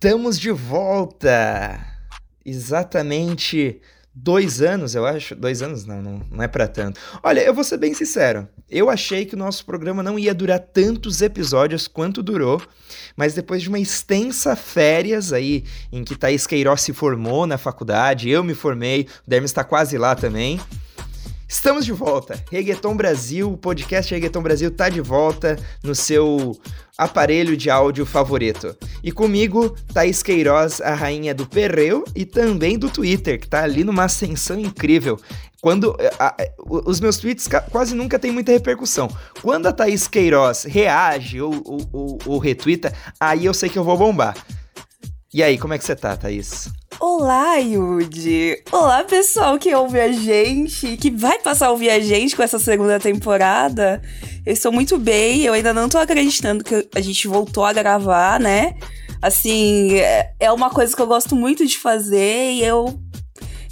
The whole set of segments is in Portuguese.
Estamos de volta! Exatamente dois anos, eu acho. Dois anos? Não, não, não é para tanto. Olha, eu vou ser bem sincero. Eu achei que o nosso programa não ia durar tantos episódios quanto durou, mas depois de uma extensa férias aí, em que Thaís Queiroz se formou na faculdade, eu me formei, o Dermes está quase lá também. Estamos de volta. Reggaeton Brasil, o podcast Reggaeton Brasil tá de volta no seu aparelho de áudio favorito. E comigo, Thaís Queiroz, a rainha do Perreu e também do Twitter, que tá ali numa ascensão incrível. Quando a, a, os meus tweets quase nunca tem muita repercussão. Quando a Thaís Queiroz reage ou, ou, ou, ou retweeta, aí eu sei que eu vou bombar. E aí, como é que você tá, Thaís? Olá, Yudi! Olá, pessoal que ouve a gente, que vai passar a ouvir a gente com essa segunda temporada. Eu estou muito bem, eu ainda não tô acreditando que a gente voltou a gravar, né? Assim, é, é uma coisa que eu gosto muito de fazer e eu.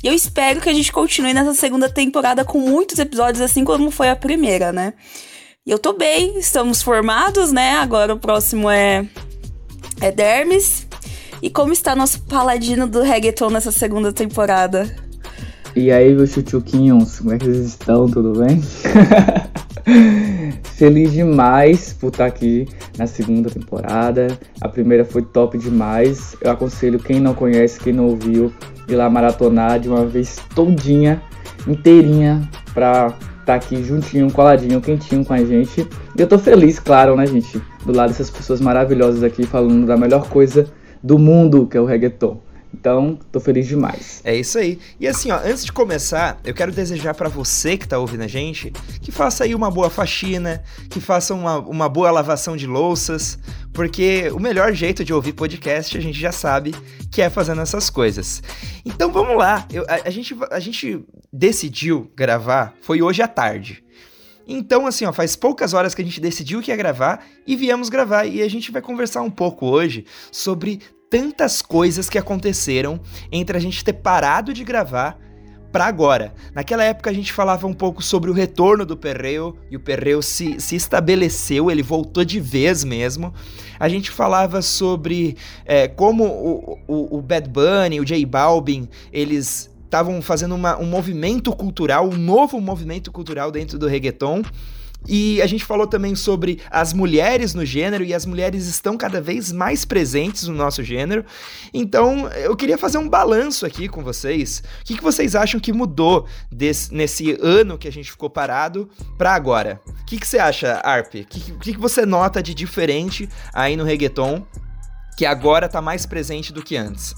E eu espero que a gente continue nessa segunda temporada com muitos episódios, assim como foi a primeira, né? E eu tô bem, estamos formados, né? Agora o próximo é. É Dermes. E como está nosso paladino do reggaeton nessa segunda temporada? E aí, meus chuchuquinhos, como é que vocês estão? Tudo bem? Feliz demais por estar aqui na segunda temporada. A primeira foi top demais. Eu aconselho quem não conhece, quem não ouviu, ir lá maratonar de uma vez todinha, inteirinha, pra estar aqui juntinho, coladinho, quentinho com a gente. E eu tô feliz, claro, né, gente? Do lado dessas pessoas maravilhosas aqui falando da melhor coisa do mundo, que é o reggaeton. Então, tô feliz demais. É isso aí. E assim, ó, antes de começar, eu quero desejar para você que tá ouvindo a gente, que faça aí uma boa faxina, que faça uma, uma boa lavação de louças, porque o melhor jeito de ouvir podcast a gente já sabe que é fazendo essas coisas. Então vamos lá. Eu, a, a, gente, a gente decidiu gravar, foi hoje à tarde. Então, assim, ó, faz poucas horas que a gente decidiu que ia gravar e viemos gravar. E a gente vai conversar um pouco hoje sobre tantas coisas que aconteceram entre a gente ter parado de gravar para agora. Naquela época a gente falava um pouco sobre o retorno do Perreo e o Perreo se, se estabeleceu, ele voltou de vez mesmo. A gente falava sobre é, como o, o, o Bad Bunny, o J Balvin, eles estavam fazendo uma, um movimento cultural, um novo movimento cultural dentro do reggaeton. E a gente falou também sobre as mulheres no gênero e as mulheres estão cada vez mais presentes no nosso gênero. Então, eu queria fazer um balanço aqui com vocês. O que, que vocês acham que mudou desse, nesse ano que a gente ficou parado para agora? O que, que você acha, Arp? O que, que, que você nota de diferente aí no reggaeton que agora tá mais presente do que antes?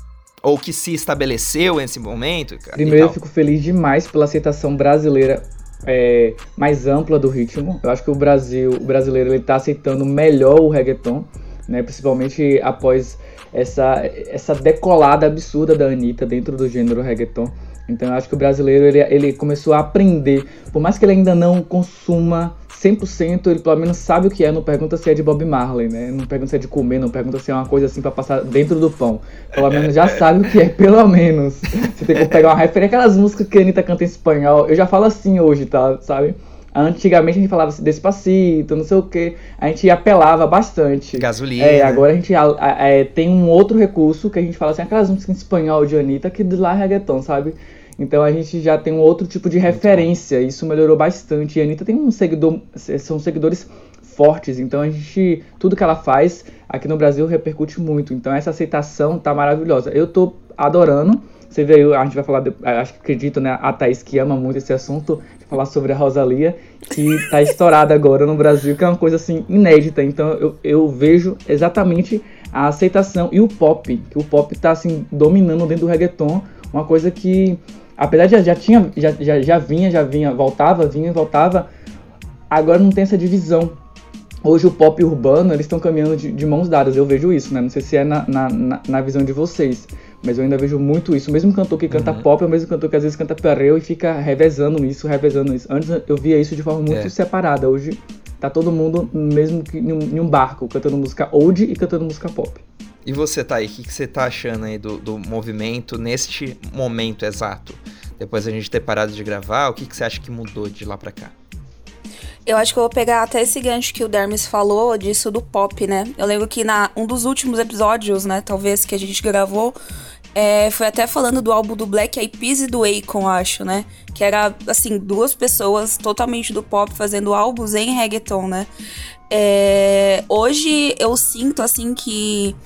Ou que se estabeleceu nesse momento? Cara, Primeiro, eu fico feliz demais pela aceitação brasileira é, mais ampla do ritmo. Eu acho que o Brasil, o brasileiro, ele está aceitando melhor o reggaeton, né? Principalmente após essa, essa decolada absurda da Anitta dentro do gênero reggaeton. Então eu acho que o brasileiro ele, ele começou a aprender, por mais que ele ainda não consuma 100%, ele pelo menos sabe o que é, não pergunta se é de Bob Marley, né? Não pergunta se é de comer, não pergunta se é uma coisa assim para passar dentro do pão. Pelo menos já sabe o que é, pelo menos. Você tem que pegar uma referência, aquelas músicas que a Anitta canta em espanhol, eu já falo assim hoje, tá? Sabe? Antigamente a gente falava assim, despacito, não sei o que, a gente apelava bastante. Gasolina. É, agora a gente a, a, é, tem um outro recurso que a gente fala assim, aquelas músicas em espanhol de Anitta que de lá é reggaeton, sabe? Então a gente já tem um outro tipo de referência, isso melhorou bastante. E a Anitta tem um seguidor, são seguidores fortes, então a gente, tudo que ela faz aqui no Brasil repercute muito. Então essa aceitação tá maravilhosa. Eu tô adorando. Você veio, a gente vai falar, acho que acredito, né? A Thaís que ama muito esse assunto, falar sobre a Rosalia, que tá estourada agora no Brasil, que é uma coisa assim inédita. Então eu, eu vejo exatamente a aceitação e o pop, que o pop tá assim dominando dentro do reggaeton, uma coisa que apesar de já, tinha, já, já, já vinha, já vinha, voltava, vinha, voltava, agora não tem essa divisão. Hoje o pop urbano, eles estão caminhando de, de, mãos dadas, eu vejo isso, né? Não sei se é na, na, na, visão de vocês, mas eu ainda vejo muito isso. O mesmo cantor que canta uhum. pop é o mesmo cantor que às vezes canta perreo e fica revezando isso, revezando isso. Antes eu via isso de forma muito é. separada, hoje tá todo mundo mesmo que em um barco, cantando música old e cantando música pop. E você, Thay, o que, que você tá achando aí do, do movimento neste momento exato? Depois a gente ter parado de gravar, o que, que você acha que mudou de lá para cá? Eu acho que eu vou pegar até esse gancho que o Dermis falou disso do pop, né? Eu lembro que na um dos últimos episódios, né, talvez que a gente gravou, é, foi até falando do álbum do Black Eyed Peas e do Akon, acho, né? Que era, assim, duas pessoas totalmente do pop fazendo álbuns em reggaeton, né? É, hoje eu sinto, assim, que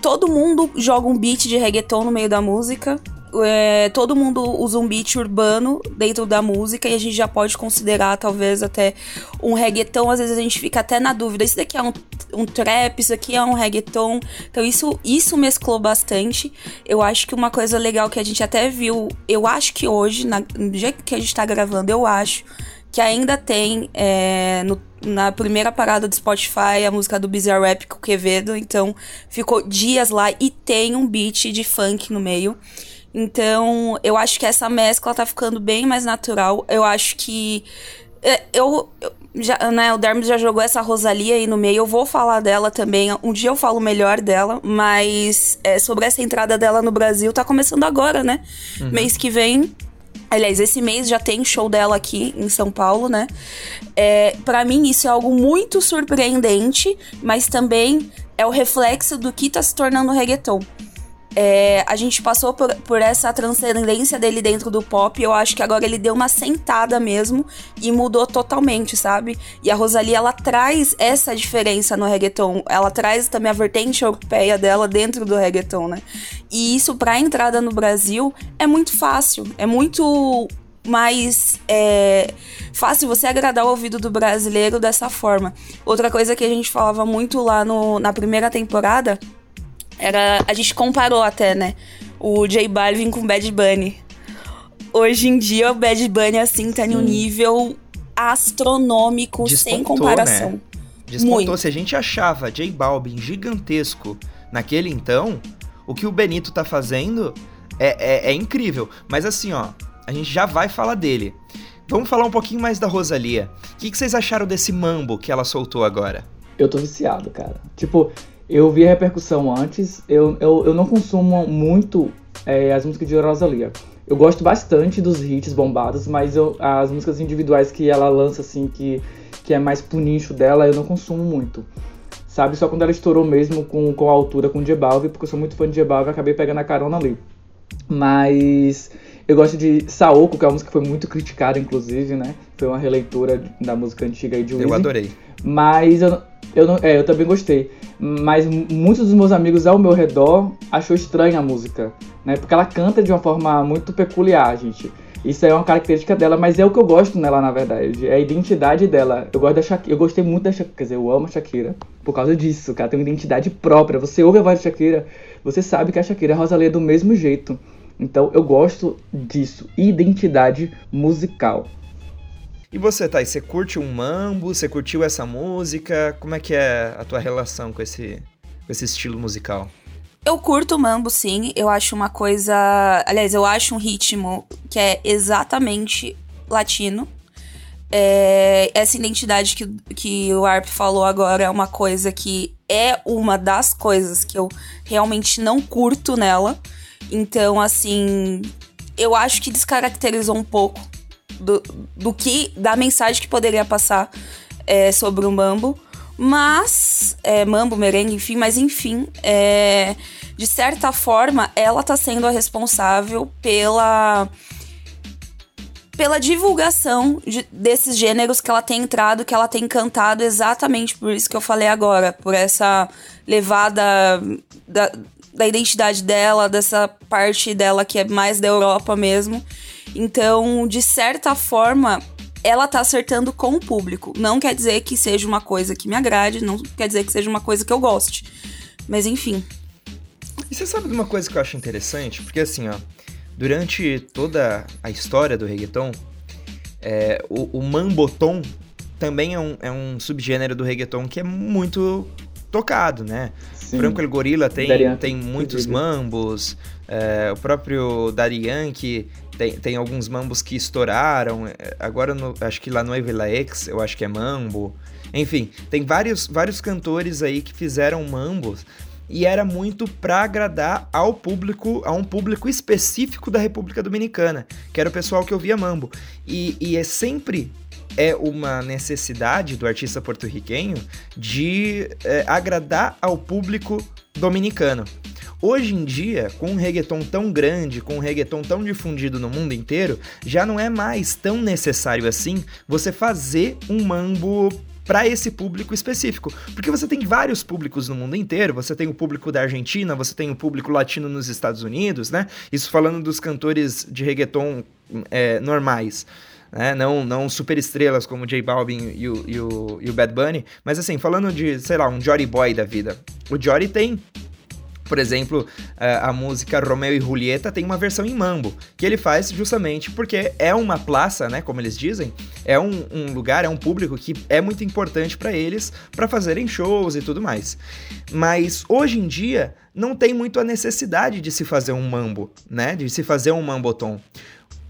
todo mundo joga um beat de reggaeton no meio da música é, todo mundo usa um beat urbano dentro da música e a gente já pode considerar talvez até um reggaeton. Às vezes a gente fica até na dúvida: isso daqui é um, um trap, isso aqui é um reggaeton. Então isso, isso mesclou bastante. Eu acho que uma coisa legal que a gente até viu, eu acho que hoje, na, no jeito que a gente tá gravando, eu acho que ainda tem é, no, na primeira parada do Spotify a música do Bizarre Rap com o Quevedo. Então ficou dias lá e tem um beat de funk no meio. Então, eu acho que essa mescla tá ficando bem mais natural. Eu acho que. É, eu, eu já, né, o Dermis já jogou essa Rosalia aí no meio. Eu vou falar dela também. Um dia eu falo melhor dela. Mas é, sobre essa entrada dela no Brasil, tá começando agora, né? Uhum. Mês que vem. Aliás, esse mês já tem show dela aqui em São Paulo, né? É, para mim, isso é algo muito surpreendente, mas também é o reflexo do que tá se tornando reggaeton. É, a gente passou por, por essa transcendência dele dentro do pop. Eu acho que agora ele deu uma sentada mesmo e mudou totalmente, sabe? E a Rosalie, ela traz essa diferença no reggaeton. Ela traz também a vertente europeia dela dentro do reggaeton, né? E isso, pra entrada no Brasil, é muito fácil. É muito mais é, fácil você agradar o ouvido do brasileiro dessa forma. Outra coisa que a gente falava muito lá no, na primeira temporada era, a gente comparou até, né? O J Balvin com o Bad Bunny. Hoje em dia, o Bad Bunny, assim, tá em um nível astronômico, Despontou, sem comparação. Né? Despontou. Muito. Se a gente achava J Balvin gigantesco naquele então, o que o Benito tá fazendo é, é, é incrível. Mas assim, ó, a gente já vai falar dele. Vamos falar um pouquinho mais da Rosalia. O que, que vocês acharam desse mambo que ela soltou agora? Eu tô viciado, cara. Tipo, eu vi a repercussão antes, eu, eu, eu não consumo muito é, as músicas de Rosalia. Eu gosto bastante dos hits bombados, mas eu, as músicas individuais que ela lança, assim, que, que é mais pro nicho dela, eu não consumo muito. Sabe? Só quando ela estourou mesmo com, com a altura com o Jebalve, porque eu sou muito fã de Jebalve, acabei pegando a carona ali. Mas eu gosto de Saoko, que é uma música que foi muito criticada, inclusive, né? Foi uma releitura da música antiga aí de Weezy. Eu adorei. Mas eu, eu, não, é, eu também gostei. Mas muitos dos meus amigos ao meu redor achou estranha a música, né? Porque ela canta de uma forma muito peculiar, gente. Isso é uma característica dela, mas é o que eu gosto nela, na verdade. É a identidade dela. Eu gosto da Shakira. Eu gostei muito da Shakira. Quer dizer, eu amo a Shakira por causa disso, ela tem uma identidade própria. Você ouve a voz da Shakira, você sabe que a Shakira é Rosalia do mesmo jeito. Então eu gosto disso. Identidade musical. E você, Thay, você curte um mambo? Você curtiu essa música? Como é que é a tua relação com esse, com esse estilo musical? Eu curto mambo, sim. Eu acho uma coisa. Aliás, eu acho um ritmo que é exatamente latino. É... Essa identidade que, que o Arp falou agora é uma coisa que é uma das coisas que eu realmente não curto nela. Então, assim, eu acho que descaracterizou um pouco do, do que, da mensagem que poderia passar é, sobre o mambo. Mas, é, mambo, merengue, enfim, mas enfim, é, de certa forma, ela tá sendo a responsável pela pela divulgação de, desses gêneros que ela tem entrado, que ela tem cantado exatamente por isso que eu falei agora, por essa levada da, da identidade dela, dessa parte dela que é mais da Europa mesmo. Então, de certa forma, ela tá acertando com o público. Não quer dizer que seja uma coisa que me agrade, não quer dizer que seja uma coisa que eu goste. Mas enfim. E você sabe de uma coisa que eu acho interessante? Porque assim, ó, durante toda a história do reggaeton, é, o, o mambotom também é um, é um subgênero do reggaeton que é muito tocado, né? Sim. Franco El Gorila tem, tem muitos mambos, é, o próprio Daddy Yankee tem, tem alguns mambos que estouraram. É, agora, no, acho que lá no Evila X, eu acho que é mambo. Enfim, tem vários, vários cantores aí que fizeram mambos e era muito para agradar ao público, a um público específico da República Dominicana, que era o pessoal que ouvia mambo. E, e é sempre é uma necessidade do artista porto-riquenho de é, agradar ao público dominicano. Hoje em dia, com um reggaeton tão grande, com um reggaeton tão difundido no mundo inteiro, já não é mais tão necessário assim você fazer um mambo para esse público específico. Porque você tem vários públicos no mundo inteiro, você tem o público da Argentina, você tem o público latino nos Estados Unidos, né? Isso falando dos cantores de reggaeton é, normais. Né? Não, não super estrelas como J Balvin e o, e, o, e o Bad Bunny, mas assim, falando de, sei lá, um Jory Boy da vida. O Jory tem por exemplo, a música Romeo e Julieta tem uma versão em mambo, que ele faz justamente porque é uma praça, né, como eles dizem, é um, um lugar, é um público que é muito importante para eles, para fazerem shows e tudo mais. Mas hoje em dia não tem muito a necessidade de se fazer um mambo, né, de se fazer um mambotom.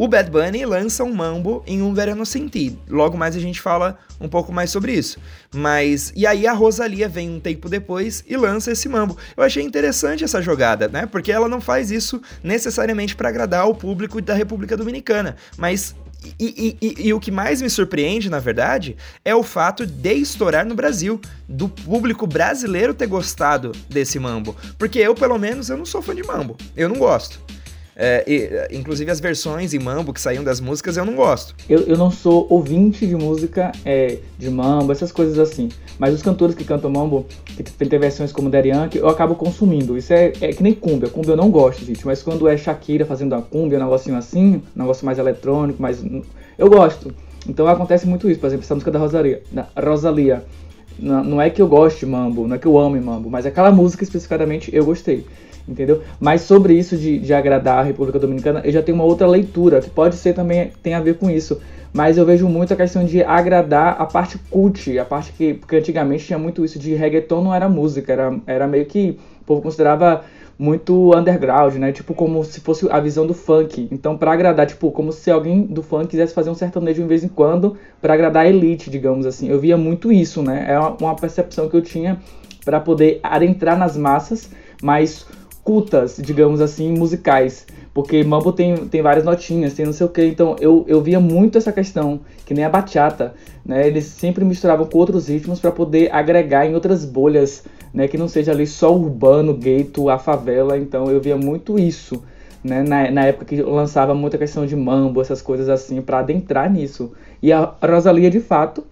O Bad Bunny lança um mambo em Um Verano Sem Ti. Logo mais a gente fala um pouco mais sobre isso. Mas. E aí a Rosalia vem um tempo depois e lança esse mambo. Eu achei interessante essa jogada, né? Porque ela não faz isso necessariamente para agradar o público da República Dominicana. Mas e, e, e, e, o que mais me surpreende, na verdade, é o fato de estourar no Brasil, do público brasileiro ter gostado desse mambo. Porque eu, pelo menos, eu não sou fã de mambo. Eu não gosto. É, e, inclusive as versões em mambo que saíam das músicas eu não gosto. Eu, eu não sou ouvinte de música é, de mambo, essas coisas assim. Mas os cantores que cantam mambo, que tem versões como Daddy Yankee, eu acabo consumindo. Isso é, é que nem cumbia. Cumbia eu não gosto, gente. Mas quando é Shakira fazendo a cumbia, um negocinho assim, um negócio mais eletrônico, mais... Eu gosto. Então acontece muito isso. Por exemplo, essa música da Rosalia. Da Rosalia. Não, não é que eu goste de mambo, não é que eu ame mambo, mas aquela música especificadamente eu gostei entendeu? Mas sobre isso de, de agradar a República Dominicana, eu já tenho uma outra leitura, que pode ser também, tem a ver com isso. Mas eu vejo muito a questão de agradar a parte cult, a parte que. Porque antigamente tinha muito isso de reggaeton não era música, era, era meio que. O povo considerava muito underground, né? Tipo, como se fosse a visão do funk. Então, para agradar, tipo, como se alguém do funk quisesse fazer um sertanejo de vez em quando para agradar a elite, digamos assim. Eu via muito isso, né? É uma percepção que eu tinha para poder adentrar nas massas, mas cultas, digamos assim, musicais. Porque mambo tem, tem várias notinhas, tem não sei o que. Então eu, eu via muito essa questão, que nem a bachata, né? Eles sempre misturavam com outros ritmos para poder agregar em outras bolhas, né? Que não seja ali só urbano, gueto, a favela. Então eu via muito isso, né? Na, na época que lançava muita questão de mambo, essas coisas assim, para adentrar nisso. E a Rosalia, de fato,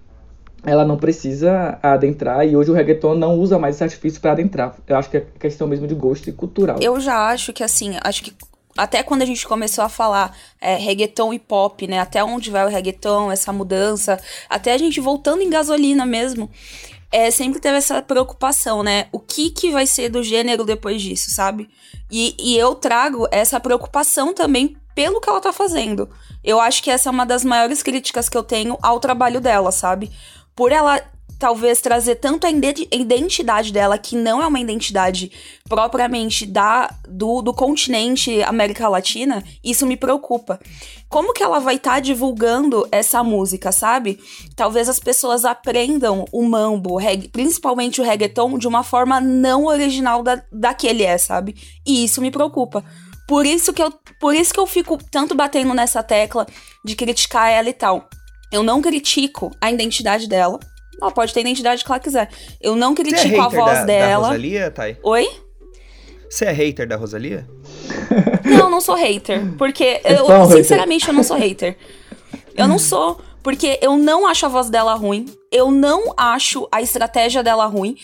ela não precisa adentrar e hoje o reggaeton não usa mais esse artifício para adentrar. Eu acho que é questão mesmo de gosto e cultural. Eu já acho que assim, acho que até quando a gente começou a falar é, reggaeton e pop, né? Até onde vai o reggaeton, essa mudança, até a gente voltando em gasolina mesmo, é, sempre teve essa preocupação, né? O que que vai ser do gênero depois disso, sabe? E, e eu trago essa preocupação também pelo que ela tá fazendo. Eu acho que essa é uma das maiores críticas que eu tenho ao trabalho dela, sabe? Por ela talvez trazer tanto a identidade dela, que não é uma identidade propriamente da do, do continente América Latina, isso me preocupa. Como que ela vai estar tá divulgando essa música, sabe? Talvez as pessoas aprendam o mambo, principalmente o reggaeton, de uma forma não original da, da que ele é, sabe? E isso me preocupa. Por isso que eu, por isso que eu fico tanto batendo nessa tecla de criticar ela e tal. Eu não critico a identidade dela. Ela pode ter identidade que ela quiser. Eu não é critico é a voz da, dela. Da Rosalia, Thay? Oi? Você é hater da Rosalia? Não, não sou hater. Porque eu, sinceramente, eu não sou hater. Eu não sou. Porque eu não acho a voz dela ruim. Eu não acho a estratégia dela ruim.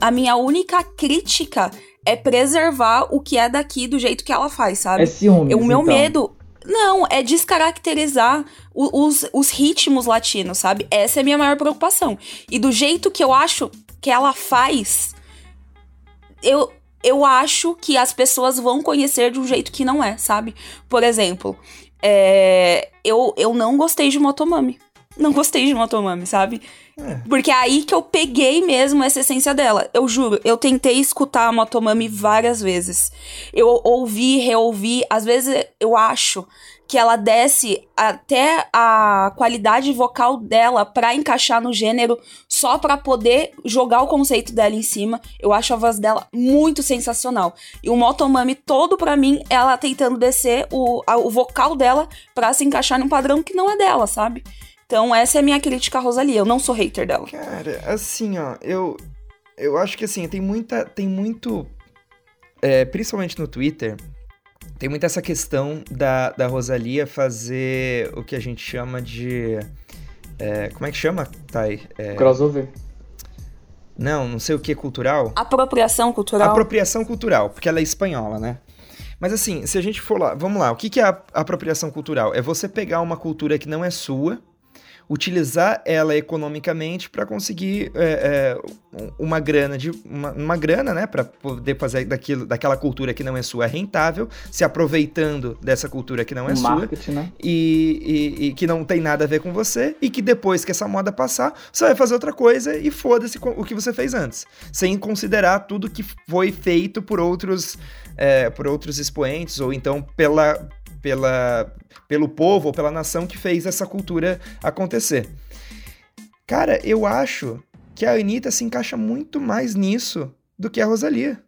A minha única crítica é preservar o que é daqui do jeito que ela faz, sabe? É ciúmes, O meu então. medo não, é descaracterizar os, os ritmos latinos, sabe? Essa é a minha maior preocupação. E do jeito que eu acho que ela faz, eu, eu acho que as pessoas vão conhecer de um jeito que não é, sabe? Por exemplo, é, eu, eu não gostei de Motomami. Não gostei de Motomami, sabe? É. Porque é aí que eu peguei mesmo essa essência dela. Eu juro, eu tentei escutar a Motomami várias vezes. Eu ouvi, reouvi. Às vezes eu acho que ela desce até a qualidade vocal dela para encaixar no gênero, só para poder jogar o conceito dela em cima. Eu acho a voz dela muito sensacional. E o Motomami todo para mim, ela tentando descer o, a, o vocal dela para se encaixar num padrão que não é dela, sabe? Então, essa é a minha crítica à Rosalia. Eu não sou hater dela. Cara, assim, ó, eu, eu acho que assim, tem muita. Tem muito. É, principalmente no Twitter, tem muito essa questão da, da Rosalia fazer o que a gente chama de. É, como é que chama, Thay? É... Crossover. Não, não sei o que cultural. Apropriação cultural. Apropriação cultural, porque ela é espanhola, né? Mas assim, se a gente for lá, vamos lá, o que, que é a apropriação cultural? É você pegar uma cultura que não é sua utilizar ela economicamente para conseguir é, é, uma grana de uma, uma grana, né, para poder fazer daquilo, daquela cultura que não é sua rentável, se aproveitando dessa cultura que não é Um sua marketing, né? e, e- e que não tem nada a ver com você e que depois que essa moda passar, você vai fazer outra coisa e foda-se com o que você fez antes, sem considerar tudo que foi feito por outros é, por outros expoentes ou então pela pela pelo povo ou pela nação que fez essa cultura acontecer. Cara, eu acho que a Anitta se encaixa muito mais nisso do que a Rosalia.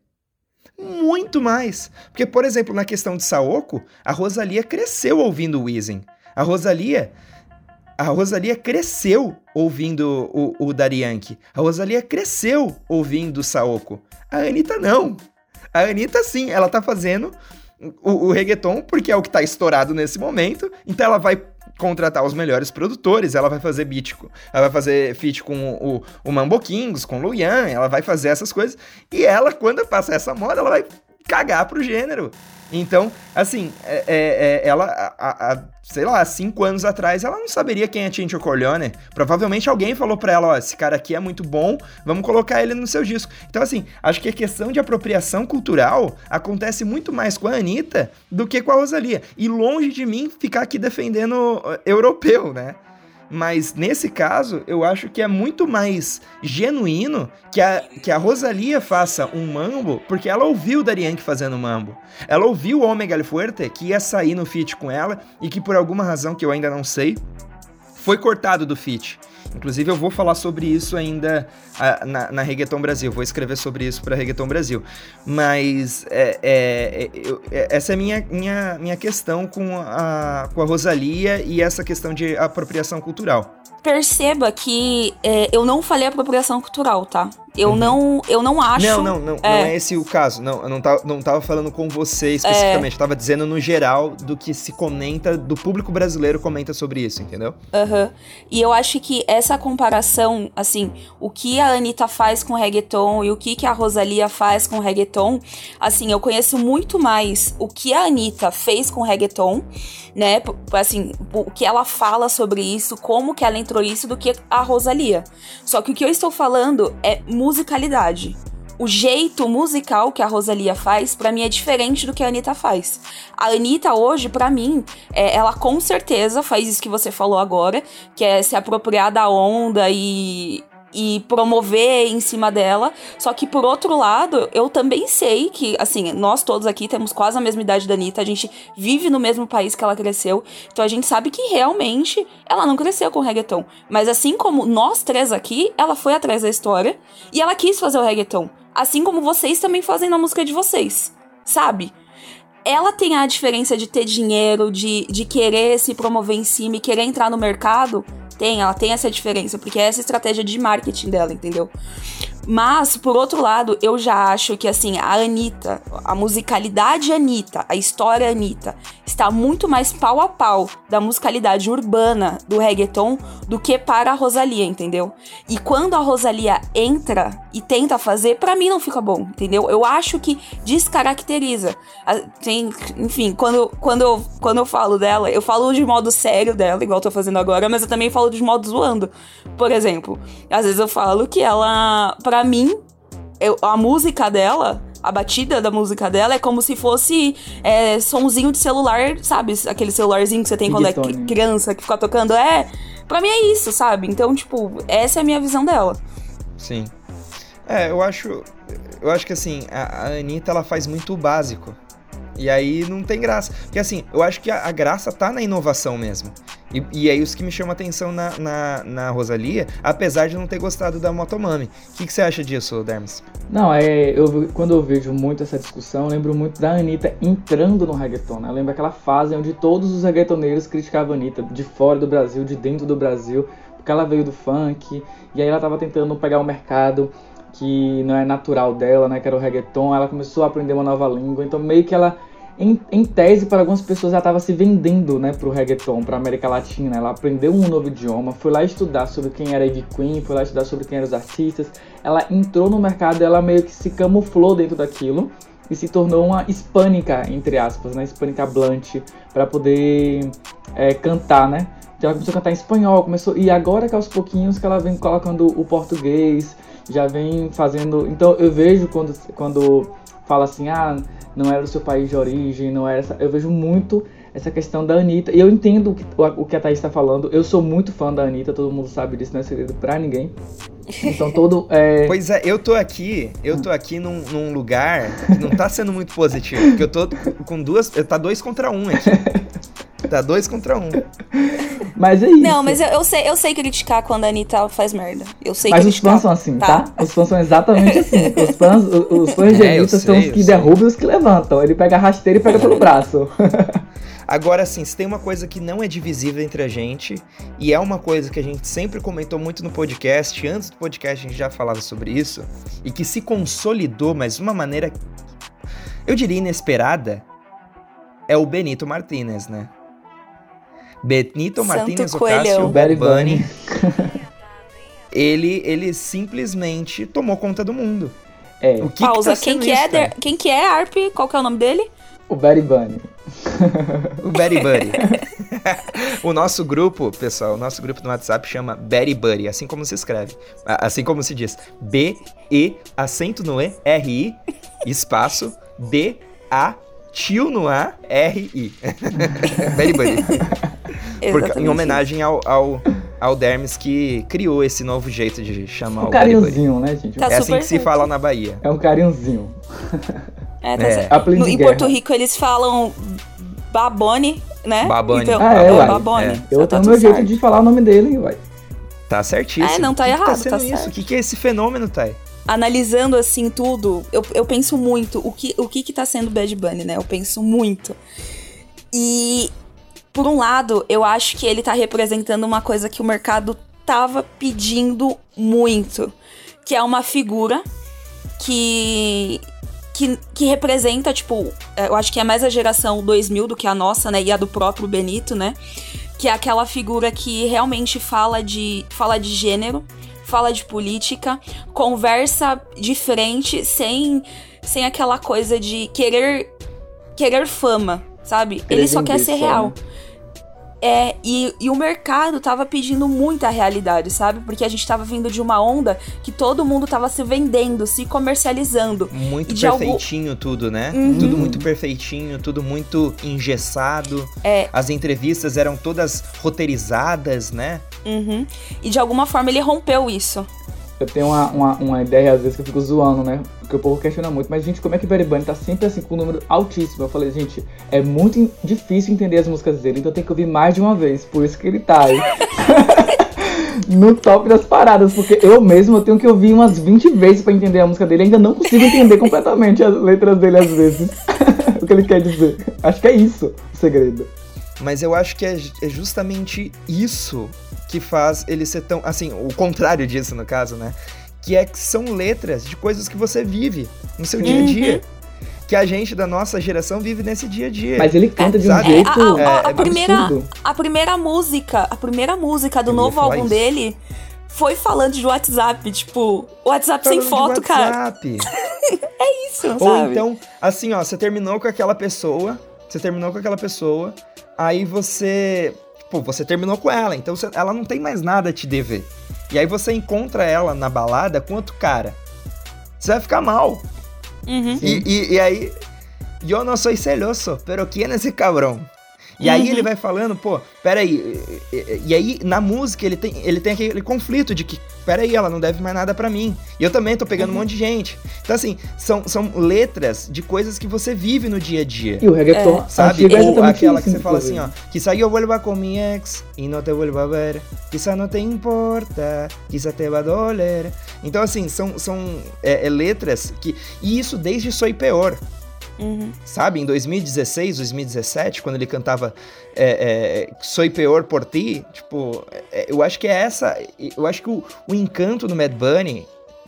Muito mais. Porque, por exemplo, na questão de Saoko, a Rosalia cresceu ouvindo o Weezing. A Rosalia. A Rosalia cresceu ouvindo o, o. A Rosalia cresceu ouvindo o Saoko. A Anitta não. A Anitta, sim, ela tá fazendo o, o reggaeton porque é o que tá estourado nesse momento. Então ela vai contratar os melhores produtores, ela vai fazer beat, ela vai fazer feat com o, o Mambo Kings, com o Luyan, ela vai fazer essas coisas. E ela, quando passa essa moda, ela vai cagar pro gênero. Então, assim, é, é- é- ela, sei lá, cinco anos atrás, ela não saberia quem é Cincho Corleone. Provavelmente alguém falou pra ela, ó, esse cara aqui é muito bom, vamos colocar ele no seu disco. Então, assim, acho que a questão de apropriação cultural acontece muito mais com a Anitta do que com a Rosalia. E longe de mim ficar aqui defendendo uh, europeu, né? Mas nesse caso, eu acho que é muito mais genuíno que a, que a Rosalia faça um mambo, porque ela ouviu o Yankee fazendo mambo. Ela ouviu o Omega Fuerte, que ia sair no feat com ela, e que por alguma razão que eu ainda não sei, foi cortado do feat. Inclusive, eu vou falar sobre isso ainda ah, na, na Reggaeton Brasil. Vou escrever sobre isso para Reggaeton Brasil. Mas é, é, é, eu- é- essa é a minha, minha, minha questão com a, com a Rosalia e essa questão de apropriação cultural. Perceba que é, eu não falei apropriação cultural, tá? Eu não, eu não acho. Não, não, não, não é. é esse o caso. Não, eu não tava, não tava falando com você especificamente. Eu tava dizendo no geral do que se comenta, do público brasileiro comenta sobre isso, entendeu? Aham. E eu acho que essa comparação, assim, o que a Anitta faz com o reggaeton e o que, que a Rosalia faz com o reggaeton, assim, eu conheço muito mais o que a Anitta fez com o reggaeton, né? Assim, o que ela fala sobre isso, como que ela entrou isso, do que a Rosalia. Só que o que eu estou falando é musicalidade. O jeito musical que a Rosalia faz, pra mim, é diferente do que a Anitta faz. A Anitta, hoje, pra mim, é, ela com certeza faz isso que você falou agora, que é se apropriar da onda e, e promover em cima dela. Só que, por outro lado, eu também sei que, assim, nós todos aqui temos quase a mesma idade da Anitta, a gente vive no mesmo país que ela cresceu, então a gente sabe que realmente ela não cresceu com reggaeton. Mas assim como nós três aqui, ela foi atrás da história e ela quis fazer o reggaeton. Assim como vocês também fazem na música de vocês, sabe? ela tem a diferença de ter dinheiro, de, de querer se promover em cima e querer entrar no mercado. Tem, ela tem essa diferença, porque é essa estratégia de marketing dela, entendeu? Mas, por outro lado, eu já acho que, assim, a Anitta, a musicalidade Anitta, a história Anitta, está muito mais pau a pau da musicalidade urbana do reggaeton do que para a Rosalia, entendeu? E quando a Rosalia entra e tenta fazer, pra mim não fica bom, entendeu? Eu acho que descaracteriza. Tem, enfim, quando, quando, eu, quando eu falo dela, eu falo de modo sério dela, igual tô fazendo agora, mas eu também falo de modo zoando. Por exemplo, às vezes eu falo que ela, pra mim, eu- a música dela, a batida da música dela é como se fosse é, sonzinho de celular, sabe? Aquele celularzinho que você tem quando é criança que fica tocando. É, pra mim é isso, sabe? Então, tipo, essa é a minha visão dela. Sim. É, eu acho. Eu acho que assim, a, a Anitta ela faz muito o básico. E aí não tem graça. Porque assim, eu acho que a, a graça tá na inovação mesmo. E, e, é isso que me chama atenção na, na, na, Rosalia, apesar de não ter gostado da Motomami. O que, que você acha disso, Dermes? Não, é, eu, quando eu vejo muito essa discussão, lembro muito da Anitta entrando no reggaeton. Né? Eu lembro aquela fase onde todos os reggaetoneiros criticavam a Anitta, de fora do Brasil, de dentro do Brasil, porque ela veio do funk, e aí ela tava tentando pegar o mercado que não é natural dela, né, que era o reggaeton, ela começou a aprender uma nova língua, então meio que ela em, em tese, para algumas pessoas, ela estava se vendendo né, para o reggaeton, para América Latina. Ela aprendeu um novo idioma, foi lá estudar sobre quem era Ivy Queen, foi lá estudar sobre quem eram os artistas. Ela entrou no mercado, ela meio que se camuflou dentro daquilo e se tornou uma hispânica, entre aspas, né, hispânica blunt, para poder é, cantar, né? Então ela começou a cantar em espanhol, começou e agora que aos pouquinhos que ela vem colocando o português, já vem fazendo. Então eu vejo quando quando fala assim, ah, não era o seu país de origem, não era essa. Eu vejo muito essa questão da Anitta. E eu entendo o que, o que a Thaís está falando. Eu sou muito fã da Anitta, todo mundo sabe disso, não é segredo pra ninguém. Então todo. É... Pois é, eu tô aqui, eu tô aqui num, num, lugar que não tá sendo muito positivo. Porque eu tô com duas. Tá dois contra um aqui. Tá dois contra um. Mas é isso. Não, mas eu, eu, sei, eu sei criticar quando a Anitta faz merda. Eu sei mas criticar. Mas os fãs são assim, tá? tá? Os fãs são exatamente assim. Os fãs, os, os fãs de é, Anitta são os que derrubam e os que levantam. Ele pega a rasteira e pega pelo braço. Agora, assim, se tem uma coisa que não é divisível entre a gente, e é uma coisa que a gente sempre comentou muito no podcast, antes do podcast a gente já falava sobre isso, e que se consolidou, mas de uma maneira, eu diria inesperada, é o Benito Martinez, né? Benito Martinez Ocasio Bunny, ele, ele simplesmente tomou conta do mundo. É. O que Pausa, que tá quem, que é de, quem que é Arp? Qual que é o nome dele? O Betty Bunny. o Betty Buddy. o nosso grupo, pessoal, o nosso grupo no WhatsApp chama Betty Buddy, assim como se escreve. Assim como se diz. B-E, acento no E, R-I, espaço, B-A, tio no A, R-I. Betty Em homenagem ao, ao, ao Dermes que criou esse novo jeito de chamar um o carinhozinho, né, gente? Tá é assim que se fala na Bahia. É um carinhozinho. É, tá é. No, em Porto Rico eles falam Babone, né? Babone. Então, ah, é, uai. Babone. É. Eu tá tenho meu jeito de falar o nome dele, vai. Tá certíssimo. É, não tá que errado, que tá, tá isso? O que, que é esse fenômeno, Thay? Analisando assim tudo, eu, eu penso muito o que, o que que tá sendo Bad Bunny, né? Eu penso muito. E por um lado, eu acho que ele tá representando uma coisa que o mercado tava pedindo muito, que é uma figura que que, que representa, tipo, eu acho que é mais a geração 2000 do que a nossa, né, e a do próprio Benito, né? Que é aquela figura que realmente fala de fala de gênero, fala de política, conversa de frente sem sem aquela coisa de querer querer fama, sabe? Ele só quer ser real. Né? É, e, e, o mercado tava pedindo muita realidade, sabe? Porque a gente tava vindo de uma onda que todo mundo tava se vendendo, se comercializando. Muito perfeitinho algo... tudo, né? Uhum. Tudo muito perfeitinho, tudo muito engessado. É. As entrevistas eram todas roteirizadas, né? Uhum. E de alguma forma ele rompeu isso eu tenho uma, uma, uma, ideia, às vezes, que eu fico zoando, né? Porque o povo questiona muito. Mas, gente, como é que Barry Bunny tá sempre assim com um número altíssimo? Eu falei, gente, é muito difícil entender as músicas dele, então tem que ouvir mais de uma vez. Por isso que ele tá aí. no top das paradas, porque eu mesmo eu tenho que ouvir umas 20 vezes para entender a música dele. Ainda não consigo entender completamente as letras dele às vezes. o que ele quer dizer. Acho que é isso o segredo. Mas eu acho que é, é justamente isso que faz ele ser tão. Assim, o contrário disso, no caso, né? Que é que são letras de coisas que você vive no seu dia a uhum. dia. Uhum. Que a gente da nossa geração vive nesse dia a dia. Mas ele canta de um sabe? jeito. A, a, a, é, a primeira, a primeira música, a primeira música do eu novo álbum isso. dele foi falando de WhatsApp, tipo, WhatsApp falando sem foto, WhatsApp. cara. é isso, Ou sabe? então, assim, ó, você terminou com aquela pessoa, você terminou com aquela pessoa, aí você Pô, você terminou com ela, então você, ela não tem mais nada a te dever. E aí você encontra ela na balada com outro cara. Você vai ficar mal. Uhum. E, e, e, aí, eu não sou celoso, pero quem é esse cabrão? E aí ele uhum. vai falando, pô, peraí. E, e aí, na música, ele tem, ele tem aquele conflito de que, peraí, ela não deve mais nada para mim. E eu também tô pegando uhum. um monte de gente. Então, assim, são, são letras de coisas que você vive no dia a dia. E o reggaeton, é. sabe? Ou aquela que você fala assim, ó. Quizá eu vuelva com mi ex e não te vuelva a ver. Quizá não te importa, quizá te va a doler. Então, assim, são, são é, é letras que. E isso desde Soy Peor. Uhum. Sabe, em 2016, 2017, quando ele cantava é, é, Soy Peor por Ti, tipo, é, eu acho que é essa. Eu acho que o, o encanto do Mad Bunny,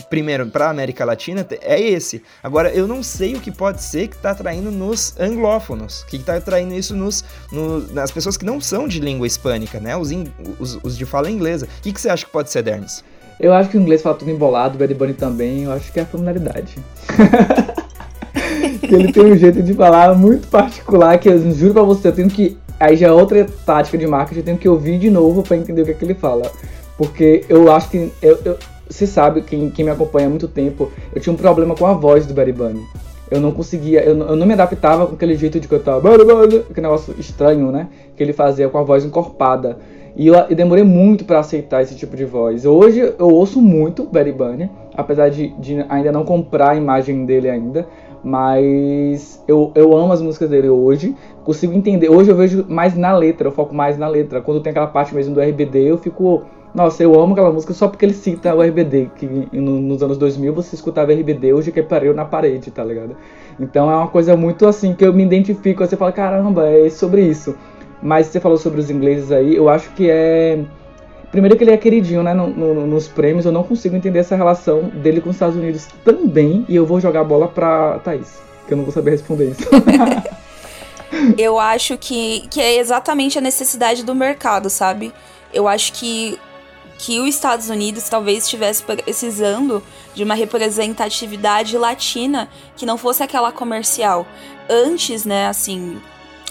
primeiro, pra América Latina, é esse. Agora, eu não sei o que pode ser que tá atraindo nos anglófonos, que tá atraindo isso nos, no, nas pessoas que não são de língua hispânica, né? Os, in, os, os de fala inglesa. O que, que você acha que pode ser, Dermes? Eu acho que o inglês fala tudo embolado, o Bad Bunny também, eu acho que é a familiaridade. ele tem um jeito de falar muito particular que eu juro pra você, eu tenho que. Aí já é outra tática de marketing, eu tenho que ouvir de novo para entender o que é que ele fala. Porque eu acho que. Eu, eu, você sabe, quem, quem me acompanha há muito tempo, eu tinha um problema com a voz do Barry Bunny. Eu não conseguia, eu, eu não me adaptava com aquele jeito de cantar, aquele negócio estranho, né? Que ele fazia com a voz encorpada. E eu, eu demorei muito para aceitar esse tipo de voz. Hoje eu ouço muito Barry Bunny, apesar de, de ainda não comprar a imagem dele ainda. Mas eu, eu amo as músicas dele hoje. Consigo entender. Hoje eu vejo mais na letra, eu foco mais na letra. Quando tem aquela parte mesmo do RBD, eu fico. Nossa, eu amo aquela música só porque ele cita o RBD. Que no, nos anos 2000 você escutava RBD, hoje que pareu na parede, tá ligado? Então é uma coisa muito assim que eu me identifico. Você fala, caramba, é sobre isso. Mas você falou sobre os ingleses aí, eu acho que é Primeiro que ele é queridinho, né, no, no, nos prêmios, eu não consigo entender essa relação dele com os Estados Unidos também, e eu vou jogar a bola pra Thaís, que eu não vou saber responder isso. eu acho que, que é exatamente a necessidade do mercado, sabe? Eu acho que, que os Estados Unidos talvez estivesse precisando de uma representatividade latina que não fosse aquela comercial. Antes, né, assim,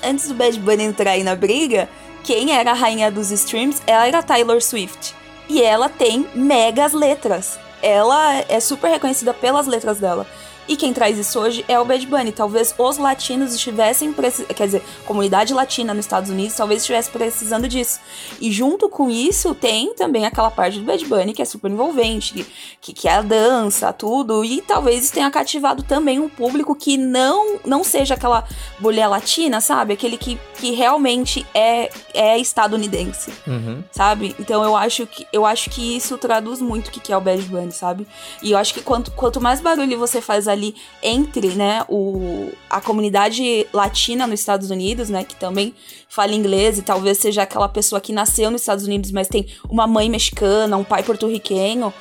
antes do Bad Bunny entrar aí na briga, quem era a rainha dos streams, ela era Taylor Swift. E ela tem megas letras. Ela é super reconhecida pelas letras dela. E quem traz isso hoje é o Bad Bunny. Talvez os latinos estivessem precisando. Quer dizer, comunidade latina nos Estados Unidos talvez estivesse precisando disso. E junto com isso, tem também aquela parte do Bad Bunny que é super envolvente, que, que é a dança, tudo. E talvez tenha cativado também um público que não, não seja aquela mulher latina, sabe? Aquele que, que realmente é, é estadunidense. Uhum. Sabe? Então eu acho que eu acho que isso traduz muito o que é o Bad Bunny, sabe? E eu acho que quanto, quanto mais barulho você faz ali ali entre, né, o, a comunidade latina nos Estados Unidos, né, que também fala inglês e talvez seja aquela pessoa que nasceu nos Estados Unidos, mas tem uma mãe mexicana, um pai porto-riquenho.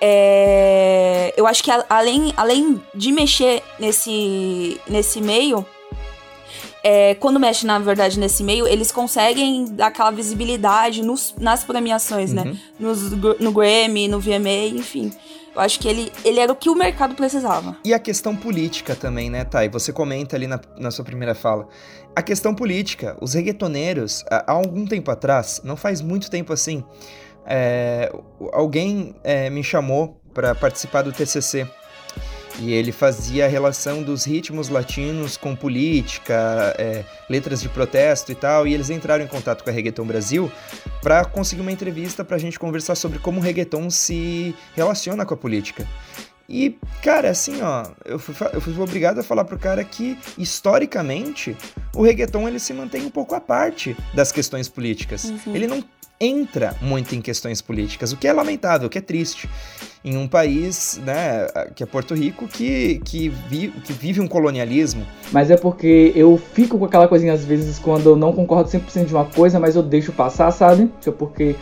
É, eu acho que além, além de mexer nesse, nesse meio, é, quando mexe, na verdade, nesse meio, eles conseguem dar aquela visibilidade nos, nas premiações, né? uhum. né? Nos, no Grammy, no VMA, enfim. Eu acho que ele, ele era o que o mercado precisava. E a questão política também, né, Thay? Você comenta ali na, na sua primeira fala. A questão política, os reggaetoneiros, há algum tempo atrás, não faz muito tempo assim, é, alguém é, me chamou para participar do TCC e ele fazia a relação dos ritmos latinos com política, é, letras de protesto e tal. E eles entraram em contato com a Reggaeton Brasil para conseguir uma entrevista para a gente conversar sobre como o reggaeton se relaciona com a política. E, cara, assim, ó, eu fui, eu fui obrigado a falar pro cara que, historicamente, o reggaeton ele se mantém um pouco à parte das questões políticas. Uhum. Ele não entra muito em questões políticas, o que é lamentável, o que é triste. Em um país, né, que é Porto Rico, que, que, vi, que vive um colonialismo. Mas é porque eu fico com aquela coisinha às vezes quando eu não concordo 100% de uma coisa, mas eu deixo passar, sabe? É porque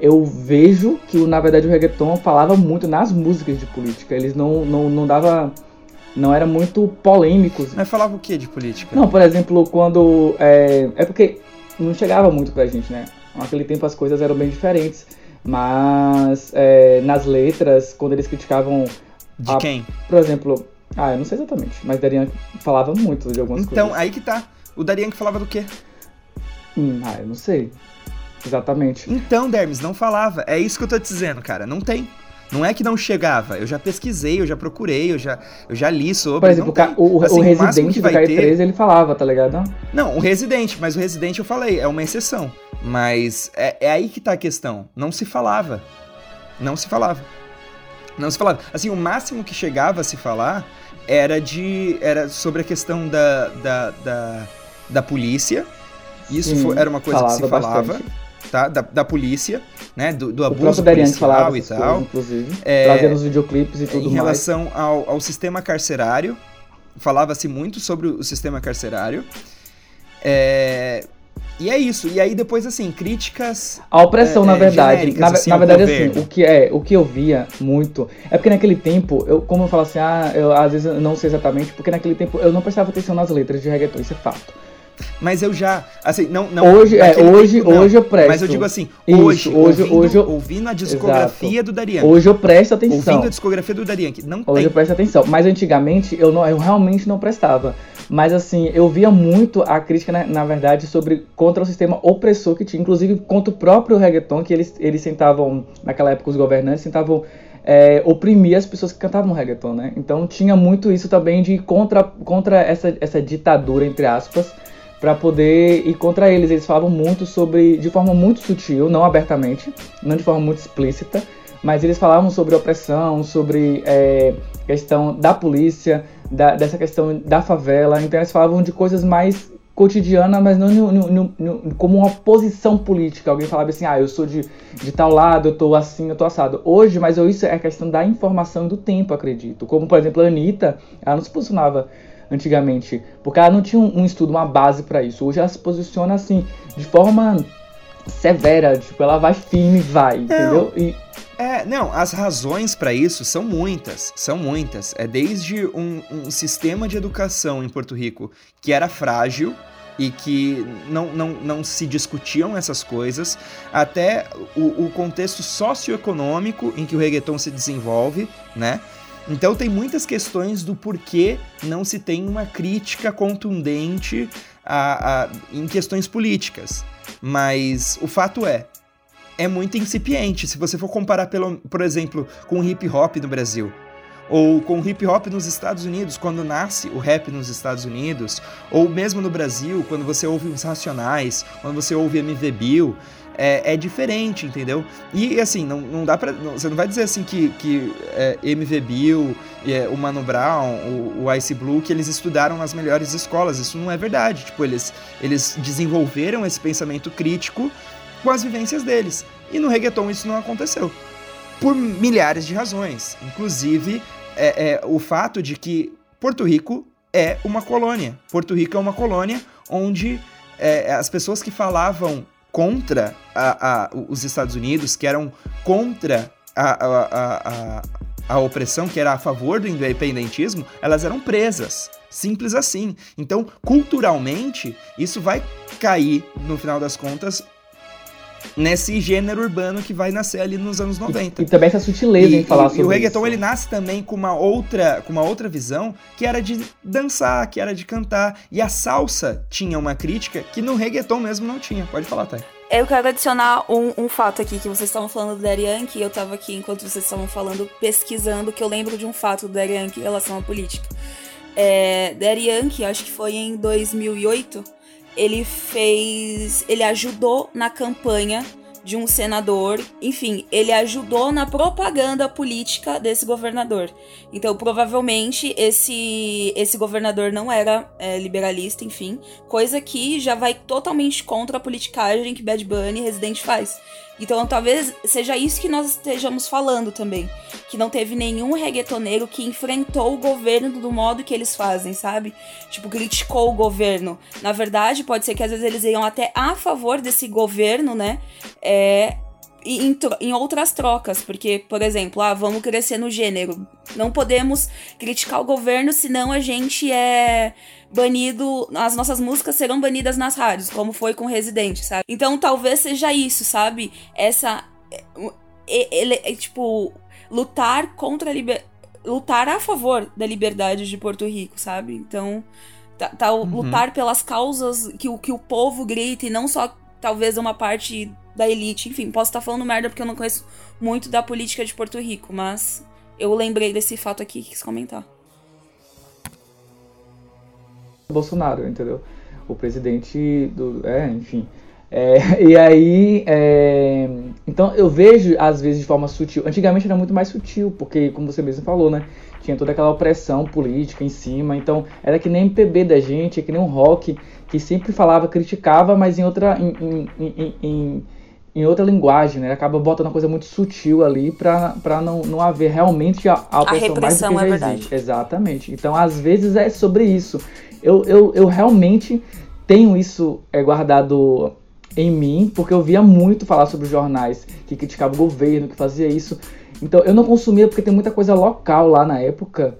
eu vejo que, na verdade, o reggaeton falava muito nas músicas de política. Eles não, não, não dava não era muito polêmicos. Mas falava o que de política? Não, por exemplo, quando. É, é porque não chegava muito pra gente, né? Naquele tempo as coisas eram bem diferentes. Mas é, nas letras, quando eles criticavam. De a, quem? Por exemplo. Ah, eu não sei exatamente, mas Darian falava muito de algumas então, coisas. Então, aí que tá. O Darian que falava do quê? Hum, ah, eu não sei. Exatamente. Então, Dermes, não falava. É isso que eu tô te dizendo, cara. Não tem. Não é que não chegava. Eu já pesquisei, eu já procurei, eu já, eu já li sobre. Por exemplo, o, assim, o Residente do Caio ter... 13 ele falava, tá ligado? Não, o Residente, mas o Residente eu falei, é uma exceção. Mas é, é aí que tá a questão. Não se falava. Não se falava. Não se falava. Assim, o máximo que chegava a se falar era de. era sobre a questão da, da, da, da polícia. Isso Sim, foi, era uma coisa que se falava. Tá? Da, da polícia, né? Do, do abuso policial e tal. Coisas, inclusive. É, trazendo os videoclipes e tudo mais. Em relação ao, ao sistema carcerário, falava-se muito sobre o sistema carcerário. É, e é isso. E aí depois, assim, críticas. A opressão, é, na é, verdade. Na, assim, na verdade, assim, o que, é, o que eu via muito. É porque naquele tempo, eu, como eu falo assim, ah, eu às vezes eu não sei exatamente, porque naquele tempo eu não prestava atenção nas letras de reggaeton, isso é fato. Mas eu já, assim, não, não hoje, é, hoje, tempo, não. hoje eu presto. Mas eu digo assim, hoje, isso, hoje, ouvindo, hoje eu, ouvindo a discografia exato. do Darian. Hoje eu presto atenção. Ouvindo a discografia do Darian, não hoje tem. Hoje eu presto atenção, mas antigamente eu não, eu realmente não prestava. Mas assim, eu via muito a crítica, na, na, verdade, sobre contra o sistema opressor que tinha, inclusive contra o próprio reggaeton, que eles, eles sentavam, naquela época, os governantes sentavam é, oprimir as pessoas que cantavam reggaeton, né? Então tinha muito isso também de contra, contra essa, essa ditadura, entre aspas, para poder ir contra eles. Eles falavam muito sobre, de forma muito sutil, não abertamente, não de forma muito explícita, mas eles falavam sobre opressão, sobre é, questão da polícia, da, dessa questão da favela. Então eles falavam de coisas mais cotidianas, mas não no, no, no, como uma posição política. Alguém falava assim, ah, eu sou de, de tal lado, eu tô assim, eu tô assado. Hoje, mas isso é questão da informação e do tempo, acredito. Como, por exemplo, a Anitta, ela não se posicionava antigamente, porque ela não tinha um, um estudo, uma base para isso. Hoje ela se posiciona assim, de forma severa, tipo, ela vai firme, vai, entendeu? E é, não, as razões para isso são muitas, são muitas. É desde um, um, sistema de educação em Porto Rico que era frágil e que não, não, não se discutiam essas coisas, até o, o contexto socioeconômico em que o reggaeton se desenvolve, né? Então tem muitas questões do porquê não se tem uma crítica contundente a, a, em questões políticas. Mas o fato é, é muito incipiente. Se você for comparar, pelo, por exemplo, com o hip hop no Brasil, ou com o hip hop nos Estados Unidos, quando nasce o rap nos Estados Unidos, ou mesmo no Brasil, quando você ouve os Racionais, quando você ouve MV Bill, é, é diferente, entendeu? E assim, não, não dá pra. Não, você não vai dizer assim que, que é, MV Bill, é, o Mano Brown, o, o Ice Blue, que eles estudaram nas melhores escolas. Isso não é verdade. Tipo, eles, eles desenvolveram esse pensamento crítico com as vivências deles. E no reggaeton isso não aconteceu. Por milhares de razões. Inclusive, é, é, o fato de que Porto Rico é uma colônia. Porto Rico é uma colônia onde é, as pessoas que falavam contra a, a, os Estados Unidos, que eram contra a, a, a, opressão, que era a favor do independentismo, elas eram presas. Simples assim. Então, culturalmente, isso vai cair, no final das contas, nesse gênero urbano que vai nascer ali nos anos 90. E, e também essa sutileza e, em falar e, sobre E o reggaeton, isso. ele nasce também com uma outra, com uma outra visão, que era de dançar, que era de cantar. E a salsa tinha uma crítica que no reggaeton mesmo não tinha. Pode falar, Thay. Eu quero adicionar um, um, fato aqui, que vocês estavam falando do Daddy Yankee, eu estava aqui, enquanto vocês estavam falando, pesquisando, que eu lembro de um fato do Daddy Yankee em relação à política. É, Daddy Yankee, acho que foi em 2008, ele fez. Ele ajudou na campanha de um senador, enfim, ele ajudou na propaganda política desse governador. Então, provavelmente, esse, esse governador não era é, liberalista, enfim, coisa que já vai totalmente contra a politicagem que Bad Bunny Resident faz. Então talvez seja isso que nós estejamos falando também. Que não teve nenhum reggaetoneiro que enfrentou o governo do modo que eles fazem, sabe? Tipo, criticou o governo. Na verdade, pode ser que às vezes eles iam até a favor desse governo, né? É, em, em, outras trocas, porque, por exemplo, ah, vamos crescer no gênero. Não podemos criticar o governo, senão a gente é banido, as nossas músicas serão banidas nas rádios, como foi com Resident, sabe? Então talvez seja isso, sabe? Essa. Ele, é, tipo, lutar contra a liber... lutar a favor da liberdade de Porto Rico, sabe? Então, tá, tá uhum. lutar pelas causas que que o povo grita e não só talvez uma parte da elite. Enfim, posso estar falando merda porque eu não conheço muito da política de Porto Rico, mas eu lembrei desse fato aqui e quis comentar. Bolsonaro, entendeu? O presidente do. É, enfim. É, e aí, é, então eu vejo às vezes de forma sutil. Antigamente era muito mais sutil, porque como você mesmo falou, né? Tinha toda aquela opressão política em cima. Então era que nem MPB da gente, é que nem um rock que sempre falava, criticava, mas em outra, em, em, em, em outra linguagem, né? Acaba botando uma coisa muito sutil ali para não, não haver realmente a, a a mais do que já é existe. Verdade. Exatamente. Então às vezes é sobre isso. Eu, eu, eu realmente tenho isso é, guardado em mim, porque eu via muito falar sobre jornais que criticavam o governo, que fazia isso. Então eu não consumia porque tem muita coisa local lá na época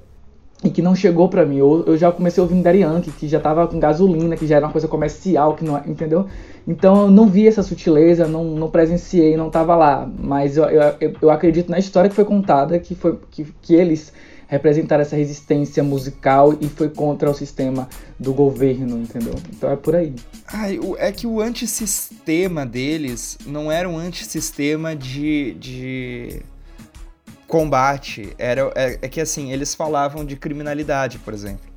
e que não chegou para mim. Eu, eu, já comecei ouvindo Yankee, que já tava com gasolina, que já era uma coisa comercial, que não, entendeu? Então eu não vi essa sutileza, não, não presenciei, não tava lá. Mas eu, eu, eu acredito na história que foi contada, que foi que, que eles representaram essa resistência musical e foi contra o sistema do governo, entendeu? Então é por aí. Ai, é que o antissistema deles não era um antissistema de, de combate. Era, é, é que assim, eles falavam de criminalidade, por exemplo.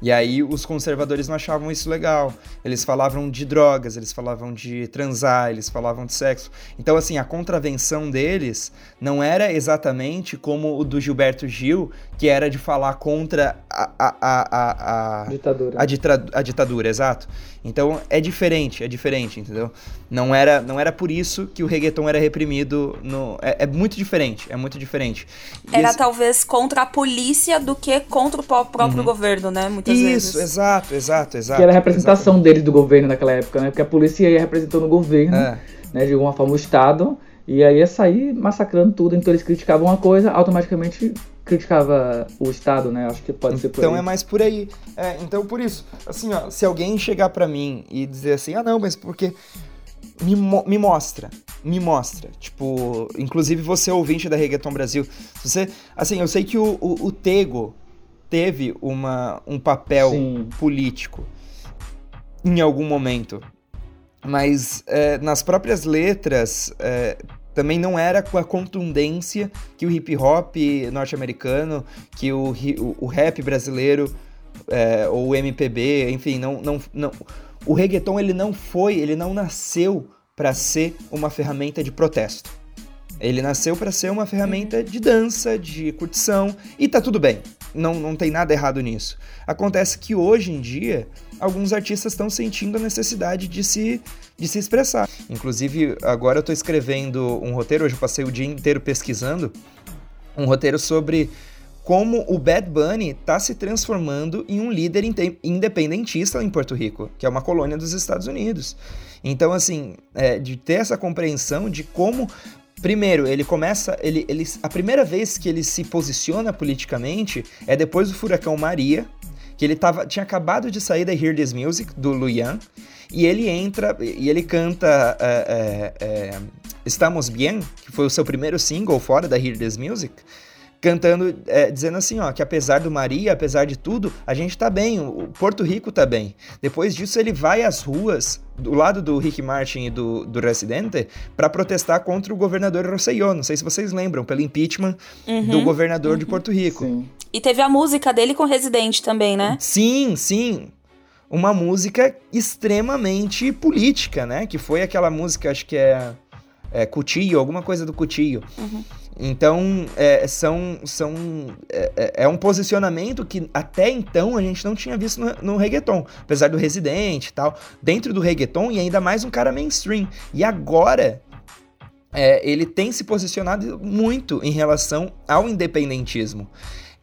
E aí os conservadores não achavam isso legal. Eles falavam de drogas, eles falavam de transar, eles falavam de sexo. Então, assim, a contravenção deles não era exatamente como o do Gilberto Gil, que era de falar contra a, a, a, a ditadura. A, ditra, a ditadura, exato. Então é diferente, é diferente, entendeu? Não era, não era por isso que o reggaeton era reprimido no. É, é muito diferente, é muito diferente. E era esse... talvez contra a polícia do que contra o próprio uhum. governo, né? Muitas isso, vezes. Isso, exato, exato, exato. Que era a representação exatamente. deles do governo naquela época, né? Porque a polícia ia representando o governo, é. né? De alguma forma o Estado. E aí ia sair massacrando tudo, então eles criticavam uma coisa, automaticamente criticava o Estado, né? Acho que pode ser por então aí. é mais por aí. É, então por isso, assim, ó, se alguém chegar para mim e dizer assim, ah não, mas porque me, mo me mostra, me mostra. Tipo, inclusive você ouvinte da Reggaeton Brasil, você, assim, eu sei que o, o, o Tego teve uma, um papel Sim. político em algum momento, mas é, nas próprias letras é, também não era com a contundência que o hip hop norte-americano, que o, o, o, rap brasileiro é, ou o MPB, enfim, não, não, não, o reggaeton ele não foi, ele não nasceu para ser uma ferramenta de protesto. Ele nasceu para ser uma ferramenta de dança, de curtição, e tá tudo bem. Não, não tem nada errado nisso. Acontece que hoje em dia, alguns artistas estão sentindo a necessidade de se, de se expressar. Inclusive, agora eu estou escrevendo um roteiro, hoje eu passei o dia inteiro pesquisando, um roteiro sobre como o Bad Bunny está se transformando em um líder independentista em Porto Rico, que é uma colônia dos Estados Unidos. Então, assim, é, de ter essa compreensão de como Primeiro, ele começa. Ele, ele, a primeira vez que ele se posiciona politicamente é depois do furacão Maria, que ele tava, tinha acabado de sair da Hear This Music, do Luyan, e ele entra e ele canta é, é, é, Estamos Bien, que foi o seu primeiro single fora da Hear This Music, cantando, é, dizendo assim, ó, que apesar do Maria, apesar de tudo, a gente tá bem, o Porto Rico tá bem. Depois disso, ele vai às ruas, do lado do Rick Martin e do, do Residente, para protestar contra o governador Rosselló. Não sei se vocês lembram, pelo impeachment uhum, do governador uhum. de Porto Rico. Sim. E teve a música dele com Residente também, né? Sim, sim uma música extremamente política, né? Que foi aquela música, acho que é, é Cutillo, alguma coisa do Cutillo. Uhum. Então, é, são, são, é, é, é, um posicionamento que até então a gente não tinha visto no, no reggaeton. Apesar do Residente e tal. Dentro do reggaeton e ainda mais um cara mainstream. E agora, é, ele tem se posicionado muito em relação ao independentismo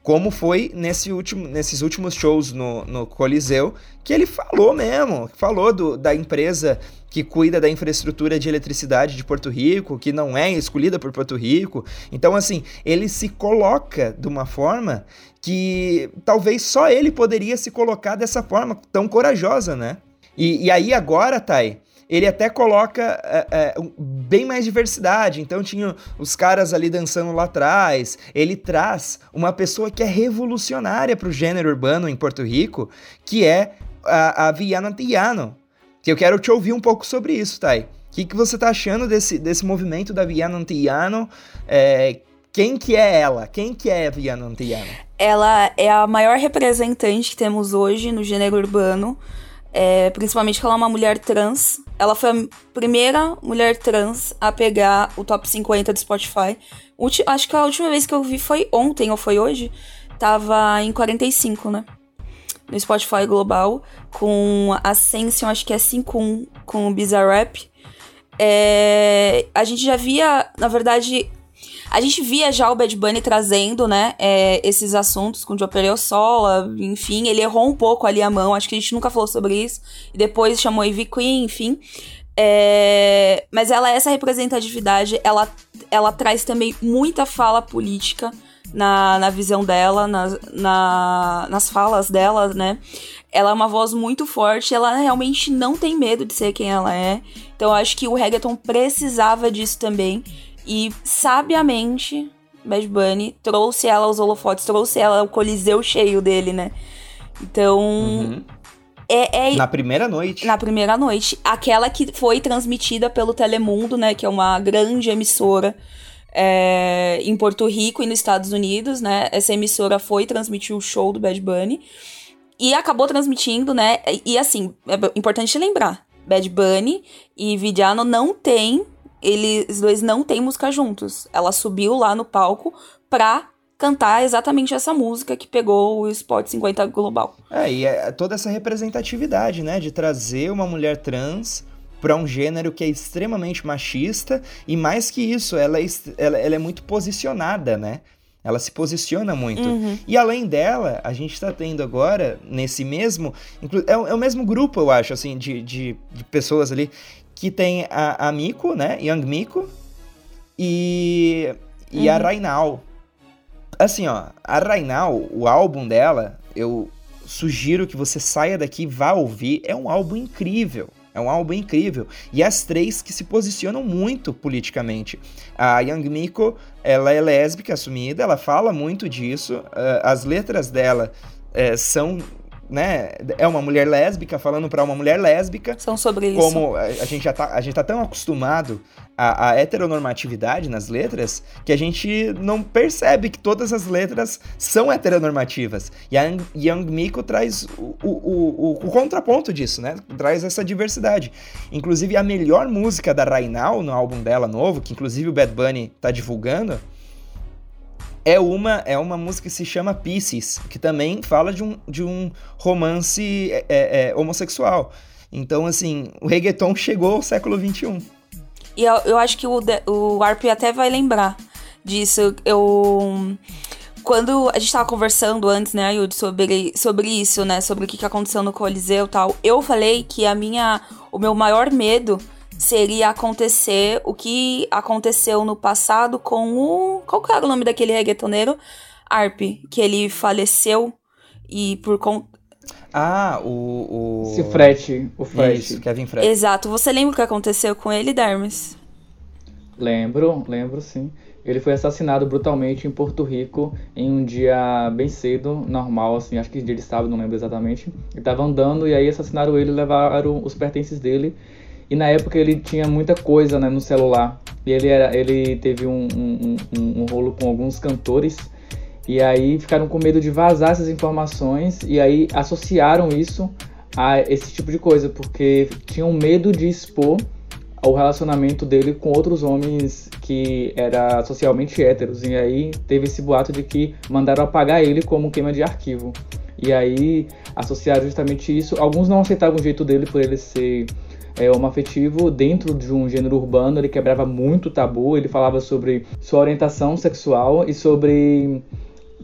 como foi nesse último, nesses últimos shows no, no Coliseu, que ele falou mesmo, falou do, da empresa que cuida da infraestrutura de eletricidade de Porto Rico, que não é escolhida por Porto Rico. Então, assim, ele se coloca de uma forma que talvez só ele poderia se colocar dessa forma tão corajosa, né? E, e aí agora, Thay, ele até coloca é, é, bem mais diversidade. Então tinha os caras ali dançando lá atrás. Ele traz uma pessoa que é revolucionária para o gênero urbano em Porto Rico, que é a, a Viana Tiano. Que eu quero te ouvir um pouco sobre isso, Thay. que, que você tá achando desse, desse movimento da Viana Antiano? É, quem que é ela? Quem que é a Viana Antiano? Ela é a maior representante que temos hoje no gênero urbano. É, principalmente que ela é uma mulher trans. Ela foi a primeira mulher trans a pegar o top 50 do Spotify. Ulti acho que a última vez que eu vi foi ontem ou foi hoje. Tava em 45, né? No Spotify Global. Com Ascension, acho que é 5.1 com o Bizarrap. É, a gente já via, na verdade, a gente via já o Bad Bunny trazendo, né, é, esses assuntos com o Joe Sola, enfim, ele errou um pouco ali a mão, acho que a gente nunca falou sobre isso, e depois chamou Ivy Queen, enfim. É, mas ela, essa representatividade, ela, ela traz também muita fala política na, na visão dela, na, na, nas falas dela, né? Ela é uma voz muito forte, ela realmente não tem medo de ser quem ela é. Então eu acho que o reggaeton precisava disso também. E sabiamente, Bad Bunny trouxe ela aos holofotes, trouxe ela ao coliseu cheio dele, né? Então. Uhum. É, é, na primeira noite. Na primeira noite. Aquela que foi transmitida pelo Telemundo, né? Que é uma grande emissora é, em Porto Rico e nos Estados Unidos, né? Essa emissora foi transmitir o show do Bad Bunny. E acabou transmitindo, né? E, e assim, é importante lembrar: Bad Bunny e Vidiano não têm eles dois não têm música juntos. Ela subiu lá no palco pra cantar exatamente essa música que pegou o Spot 50 Global. É, e é toda essa representatividade, né, de trazer uma mulher trans para um gênero que é extremamente machista e mais que isso, ela é, ela, ela é muito posicionada, né? Ela se posiciona muito. Uhum. E além dela, a gente está tendo agora, nesse mesmo. É, é, o mesmo grupo, eu acho, assim, de, de, de pessoas ali que tem a, a Miko, né? Young Miko. E, e uhum. a Rainal. Assim, ó, a Rainal, o álbum dela, eu sugiro que você saia daqui e vá ouvir. É um álbum incrível. É um álbum incrível. E as três que se posicionam muito politicamente. A Young Miko, ela é lésbica assumida, ela fala muito disso. Uh, as letras dela uh, são né, é uma mulher lésbica falando para uma mulher lésbica. São sobre isso. Como a, a, gente já tá, a gente tá tão acostumado à, à, heteronormatividade nas letras que a gente não percebe que todas as letras são heteronormativas. E a Young Miko traz o, o, o, o, contraponto disso, né? Traz essa diversidade. Inclusive, a melhor música da Rainal no álbum dela novo, que inclusive o Bad Bunny tá divulgando, é uma, é uma música que se chama Pieces, que também fala de um, de um romance é, é, é homossexual. Então, assim, o reggaeton chegou ao século XXI. E eu, eu acho que o, o Arp até vai lembrar disso. Eu. Quando a gente tava conversando antes, né, Yud, sobre, sobre isso, né? Sobre o que, que aconteceu no Coliseu e tal, eu falei que a minha. O meu maior medo seria acontecer o que aconteceu no passado com o. Qual que era o nome daquele reggaetoneiro? Arp, que ele faleceu e por conta. Ah, o. o... Frete, o Frete. Isso, Kevin Frete. Exato. Você lembra o que aconteceu com ele, Dermes? Lembro, lembro sim. Ele foi assassinado brutalmente em Porto Rico em um dia bem cedo, normal, assim, acho que dia de sábado, não lembro exatamente. Ele tava andando e aí assassinaram ele e levaram os pertences dele e na época ele tinha muita coisa né, no celular. E ele, era, ele teve um, um, um, um rolo com alguns cantores. E aí ficaram com medo de vazar essas informações. E aí associaram isso a esse tipo de coisa. Porque tinham medo de expor o relacionamento dele com outros homens que era socialmente héteros. E aí teve esse boato de que mandaram apagar ele como queima de arquivo. E aí associaram justamente isso. Alguns não aceitavam o jeito dele por ele ser é, homoafetivo dentro de um gênero urbano, ele quebrava muito tabu, ele falava sobre sua orientação sexual e sobre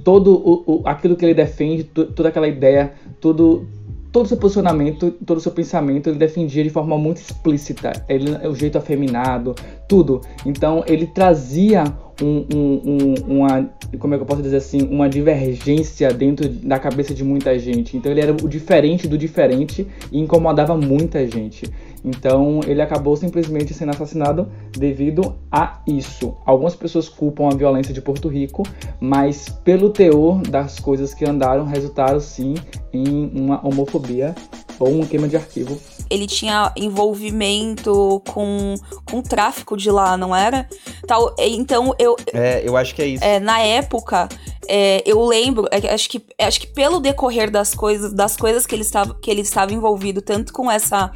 todo o, o aquilo que ele defende, toda aquela ideia, todo todo seu posicionamento, todo seu pensamento, ele defendia de forma muito explícita. Ele, o jeito afeminado, tudo. Então ele trazia um, um, um, uma, como é que eu posso dizer assim, uma divergência dentro da cabeça de muita gente. Então ele era o diferente do diferente e incomodava muita gente. Então ele acabou simplesmente sendo assassinado devido a isso. Algumas pessoas culpam a violência de Porto Rico, mas pelo teor das coisas que andaram, resultaram sim em uma homofobia ou uma queima de arquivo. Ele tinha envolvimento com, com tráfico de lá, não era? Tal, então eu. É, eu acho que é isso. É, na época, é, eu lembro, é, acho, que, acho que pelo decorrer das coisas, das coisas que ele estava, que ele estava envolvido, tanto com essa.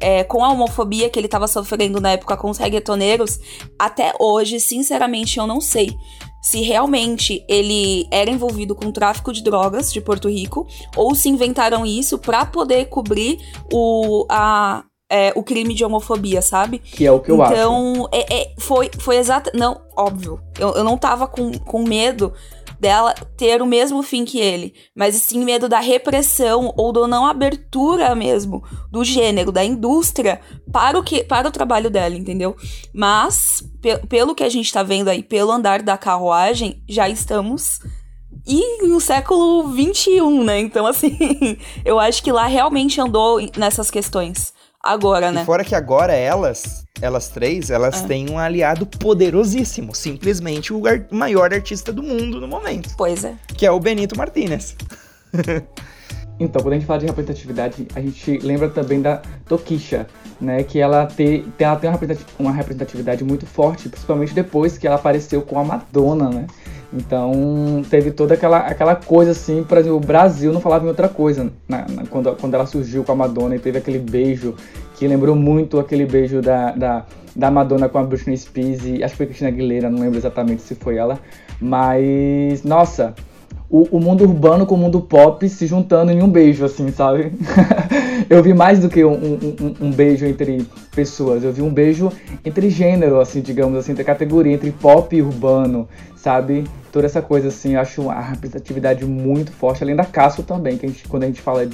É, com a homofobia que ele estava sofrendo na época com os reggaetoneiros, até hoje, sinceramente, eu não sei se realmente ele era envolvido com tráfico de drogas de Porto Rico ou se inventaram isso para poder cobrir o, a, é, o crime de homofobia, sabe? Que é o que eu então, acho. Então, é, é, foi, foi exato. Não, óbvio. Eu, eu não tava com, com medo dela ter o mesmo fim que ele, mas sim medo da repressão ou da não abertura mesmo do gênero, da indústria para o que para o trabalho dela, entendeu? Mas pe pelo que a gente tá vendo aí, pelo andar da carruagem, já estamos e no século 21, né? Então, assim, eu acho que lá realmente andou nessas questões. Agora, né? E fora que agora elas, elas três, elas é. têm um aliado poderosíssimo. Simplesmente o ar maior artista do mundo no momento. Pois é. Que é o Benito Martinez. então, quando a gente fala de representatividade, a gente lembra também da Tokisha, né? Que ela, te, ela tem uma representatividade muito forte, principalmente depois que ela apareceu com a Madonna, né? Então teve toda aquela, aquela coisa assim, exemplo, o Brasil não falava em outra coisa na, na, quando, quando ela surgiu com a Madonna e teve aquele beijo que lembrou muito aquele beijo da, da, da Madonna com a Britney Spears e acho que foi Cristina Aguilera, não lembro exatamente se foi ela, mas nossa, o, o, mundo urbano com o mundo pop se juntando em um beijo, assim, sabe? eu vi mais do que um, um, um, beijo entre pessoas, eu vi um beijo entre gênero, assim, digamos assim, entre categoria, entre pop e urbano, sabe? Toda essa coisa, assim, eu acho uma representatividade muito forte, além da Casso também, que a gente, quando a gente fala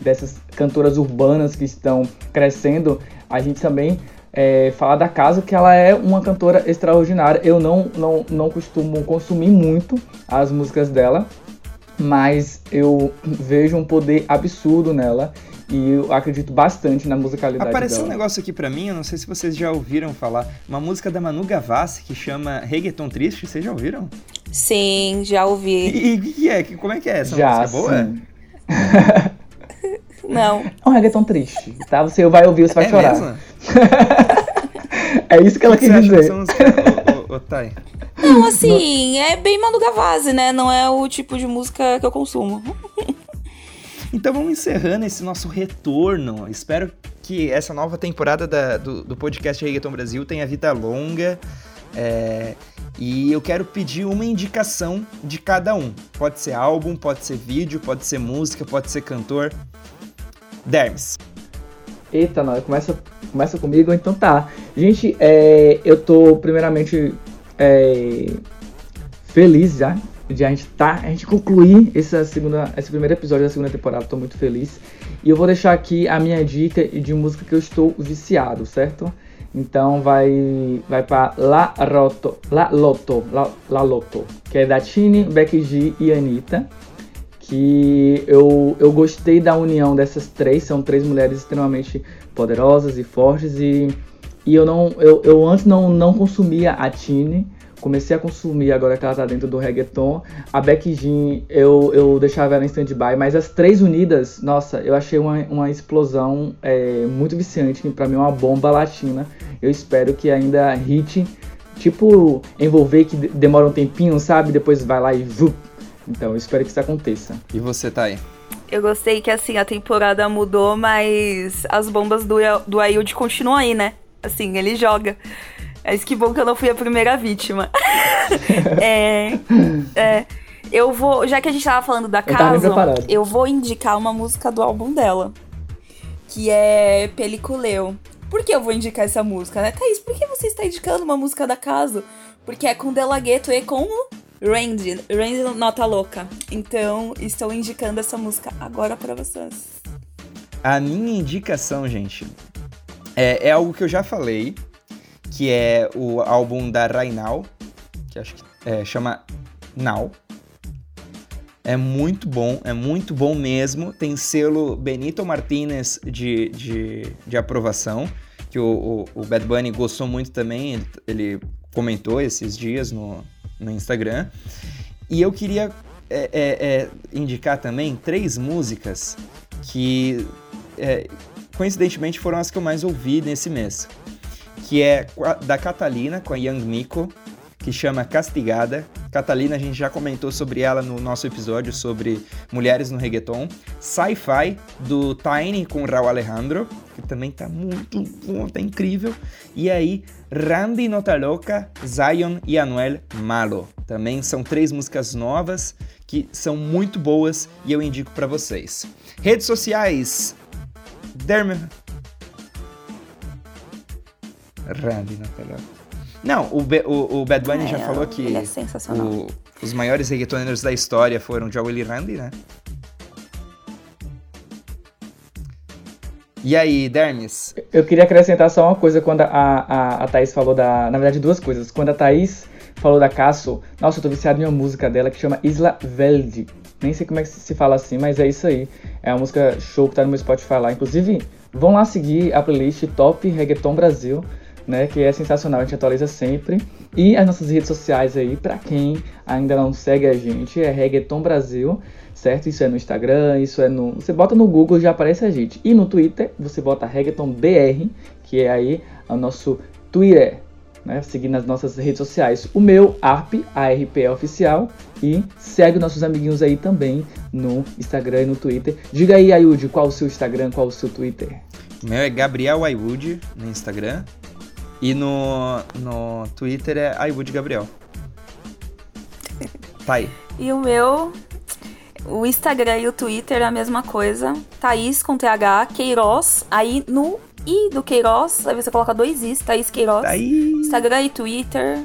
dessas cantoras urbanas que estão crescendo, a gente também é, da Casa, que ela é uma cantora extraordinária. Eu não, não, não costumo consumir muito as músicas dela, mas eu vejo um poder absurdo nela e eu acredito bastante na musicalidade Apareceu dela. um negócio aqui para mim, eu não sei se vocês já ouviram falar, uma música da Manu Gavassi que chama Reggaeton Triste, vocês já ouviram? Sim, já ouvi. E, e é, como é que é essa já, música? Boa? Sim. Não. É um reggaeton triste, tá? Você vai ouvir, você vai é chorar. Mesmo? é isso que ela quis dizer. Música, ô, ô, Thay? Não, assim, é bem Manu Gavazzi, né? Não é o tipo de música que eu consumo. Então vamos encerrando esse nosso retorno. Espero que essa nova temporada da, do, do podcast Reggaeton Brasil tenha vida longa. É, e eu quero pedir uma indicação de cada um. Pode ser álbum, pode ser vídeo, pode ser música, pode ser cantor. Dermes. Eita, não, começa, começa comigo, então tá. Gente, é, eu tô primeiramente é, feliz já de a gente tá, a gente concluir essa segunda, esse primeiro episódio da segunda temporada, tô muito feliz. E eu vou deixar aqui a minha dica de música que eu estou viciado, certo? Então vai vai para La Roto, La Loto, La, La Loto, que é da Tini, Becky G e Anitta que eu, eu gostei da união dessas três, são três mulheres extremamente poderosas e fortes e, e eu não eu, eu antes não, não consumia a Tini, comecei a consumir agora que ela tá dentro do reggaeton. A Becky Jean eu, eu deixava ela em stand-by, mas as três unidas, nossa, eu achei uma, uma explosão é, muito viciante, para mim é uma bomba latina. Eu espero que ainda hit, tipo envolver que demora um tempinho, sabe? Depois vai lá e vup, então eu espero que isso aconteça. E você, Thay? Eu gostei que assim, a temporada mudou, mas as bombas do, do Ailde continuam aí, né? Assim, ele joga. Mas que bom que eu não fui a primeira vítima. é, é, eu vou, já que a gente tava falando da casa, eu, eu vou indicar uma música do álbum dela, que é Peliculeu. Por que eu vou indicar essa música, né? Thaís, por que você está indicando uma música da casa? Porque é com Delagueto e com Randy, Randy Nota Louca. Então, estou indicando essa música agora para vocês. A minha indicação, gente, é, é, algo que eu já falei, que é o álbum da Rainal, que acho que é, chama Now. É muito bom, é muito bom mesmo. Tem selo Benito Martinez de, de, de aprovação, que o, o, o Bad Bunny gostou muito também. Ele, comentou esses dias no, no Instagram. E eu queria é, é, é, indicar também três músicas que é, coincidentemente foram as que eu mais ouvi nesse mês. Que é da Catalina, com a Young Miko, que chama Castigada. Catalina, a gente já comentou sobre ela no nosso episódio sobre mulheres no reggaeton. Sci-Fi, do Tiny com Raul Alejandro, que também tá muito bom, tá incrível. E aí, Randy Notaloca, Zion e Anuel Malo. Também são três músicas novas que são muito boas e eu indico para vocês. Redes sociais. Derme. Randy Notaloca. Não, o, o, o Bad Bunny é, já falou que é sensacional. O, os maiores reggaetoneiros da história foram Joel e Randy, né? E aí, Dermis? Eu queria acrescentar só uma coisa quando a, a, a Thaís falou da. Na verdade, duas coisas. Quando a Thaís falou da Casso, nossa, eu tô viciado em uma música dela que chama Isla Velde. Nem sei como é que se fala assim, mas é isso aí. É uma música show que tá no meu Spotify lá. Inclusive, vão lá seguir a playlist Top Reggaeton Brasil né, que é sensacional, a gente atualiza sempre. E as nossas redes sociais aí, para quem ainda não segue a gente, é Reggaeton Brasil, certo? Isso é no Instagram, isso é no. Você bota no Google já aparece a gente. E no Twitter, você bota Reggaeton BR, que é aí o nosso Twitter, né? Seguir nas nossas redes sociais. O meu, ARP, ARP é oficial. E segue nossos amiguinhos aí também no Instagram e no Twitter. Diga aí, Ayud, qual o seu Instagram, qual o seu Twitter? O meu é Gabriel Aywood no Instagram. E no, no Twitter é iWood Gabriel. Tá aí. E o meu, o Instagram e o Twitter é a mesma coisa. Thaís com TH, Queiroz. Aí no I do Queiroz, aí você coloca dois Is, Thaís Queiroz. Thaís. Instagram e Twitter.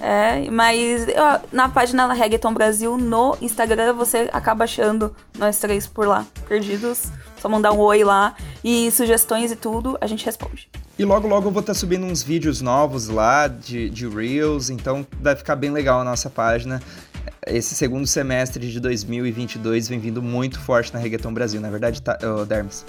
É, mas eu, na página da Reggaeton Brasil, no Instagram, você acaba achando nós três por lá, perdidos. Só mandar um oi lá. E sugestões e tudo, a gente responde. E logo, logo eu vou estar tá subindo uns vídeos novos lá de, de Reels, então vai ficar bem legal a nossa página. Esse segundo semestre de 2022 vem vindo muito forte na Reggaeton Brasil, na é verdade, tá, oh, Dermes?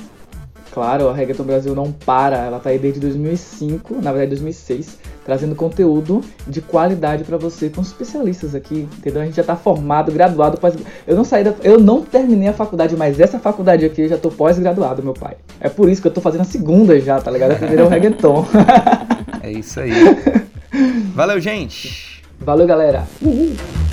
Claro, a Reggaeton Brasil não para, ela tá aí desde 2005, na verdade 2006, trazendo conteúdo de qualidade para você com especialistas aqui, entendeu? A gente já tá formado, graduado, pós... eu não saí da... eu não terminei a faculdade, mas essa faculdade aqui eu já tô pós-graduado, meu pai. É por isso que eu tô fazendo a segunda já, tá ligado? A primeira é o reggaeton. é isso aí. Valeu, gente. Valeu, galera. Uhul.